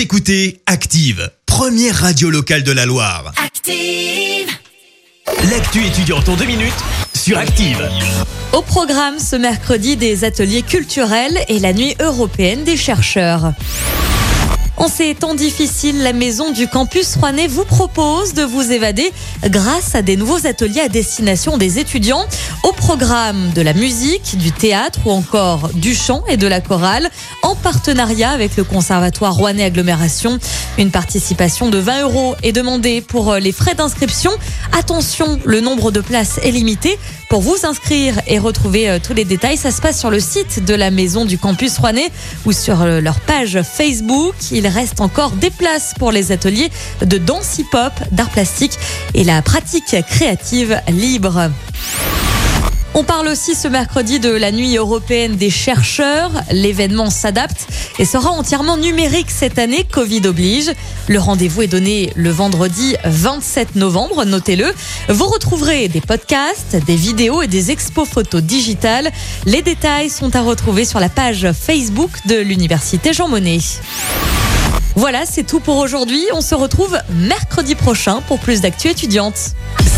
Vous écoutez Active, première radio locale de la Loire. Active. L'actu étudiante en deux minutes sur Active. Au programme ce mercredi des ateliers culturels et la nuit européenne des chercheurs. En ces temps difficiles, la maison du campus Rouennais vous propose de vous évader grâce à des nouveaux ateliers à destination des étudiants au programme de la musique, du théâtre ou encore du chant et de la chorale en partenariat avec le Conservatoire Rouennais Agglomération. Une participation de 20 euros est demandée pour les frais d'inscription. Attention, le nombre de places est limité. Pour vous inscrire et retrouver euh, tous les détails, ça se passe sur le site de la maison du campus Rouennais ou sur euh, leur page Facebook. Il reste encore des places pour les ateliers de danse hip-hop, d'art plastique et la pratique créative libre. On parle aussi ce mercredi de la nuit européenne des chercheurs. L'événement s'adapte et sera entièrement numérique cette année, Covid oblige. Le rendez-vous est donné le vendredi 27 novembre, notez-le. Vous retrouverez des podcasts, des vidéos et des expos photos digitales. Les détails sont à retrouver sur la page Facebook de l'Université Jean Monnet. Voilà, c'est tout pour aujourd'hui. On se retrouve mercredi prochain pour plus d'actu étudiantes.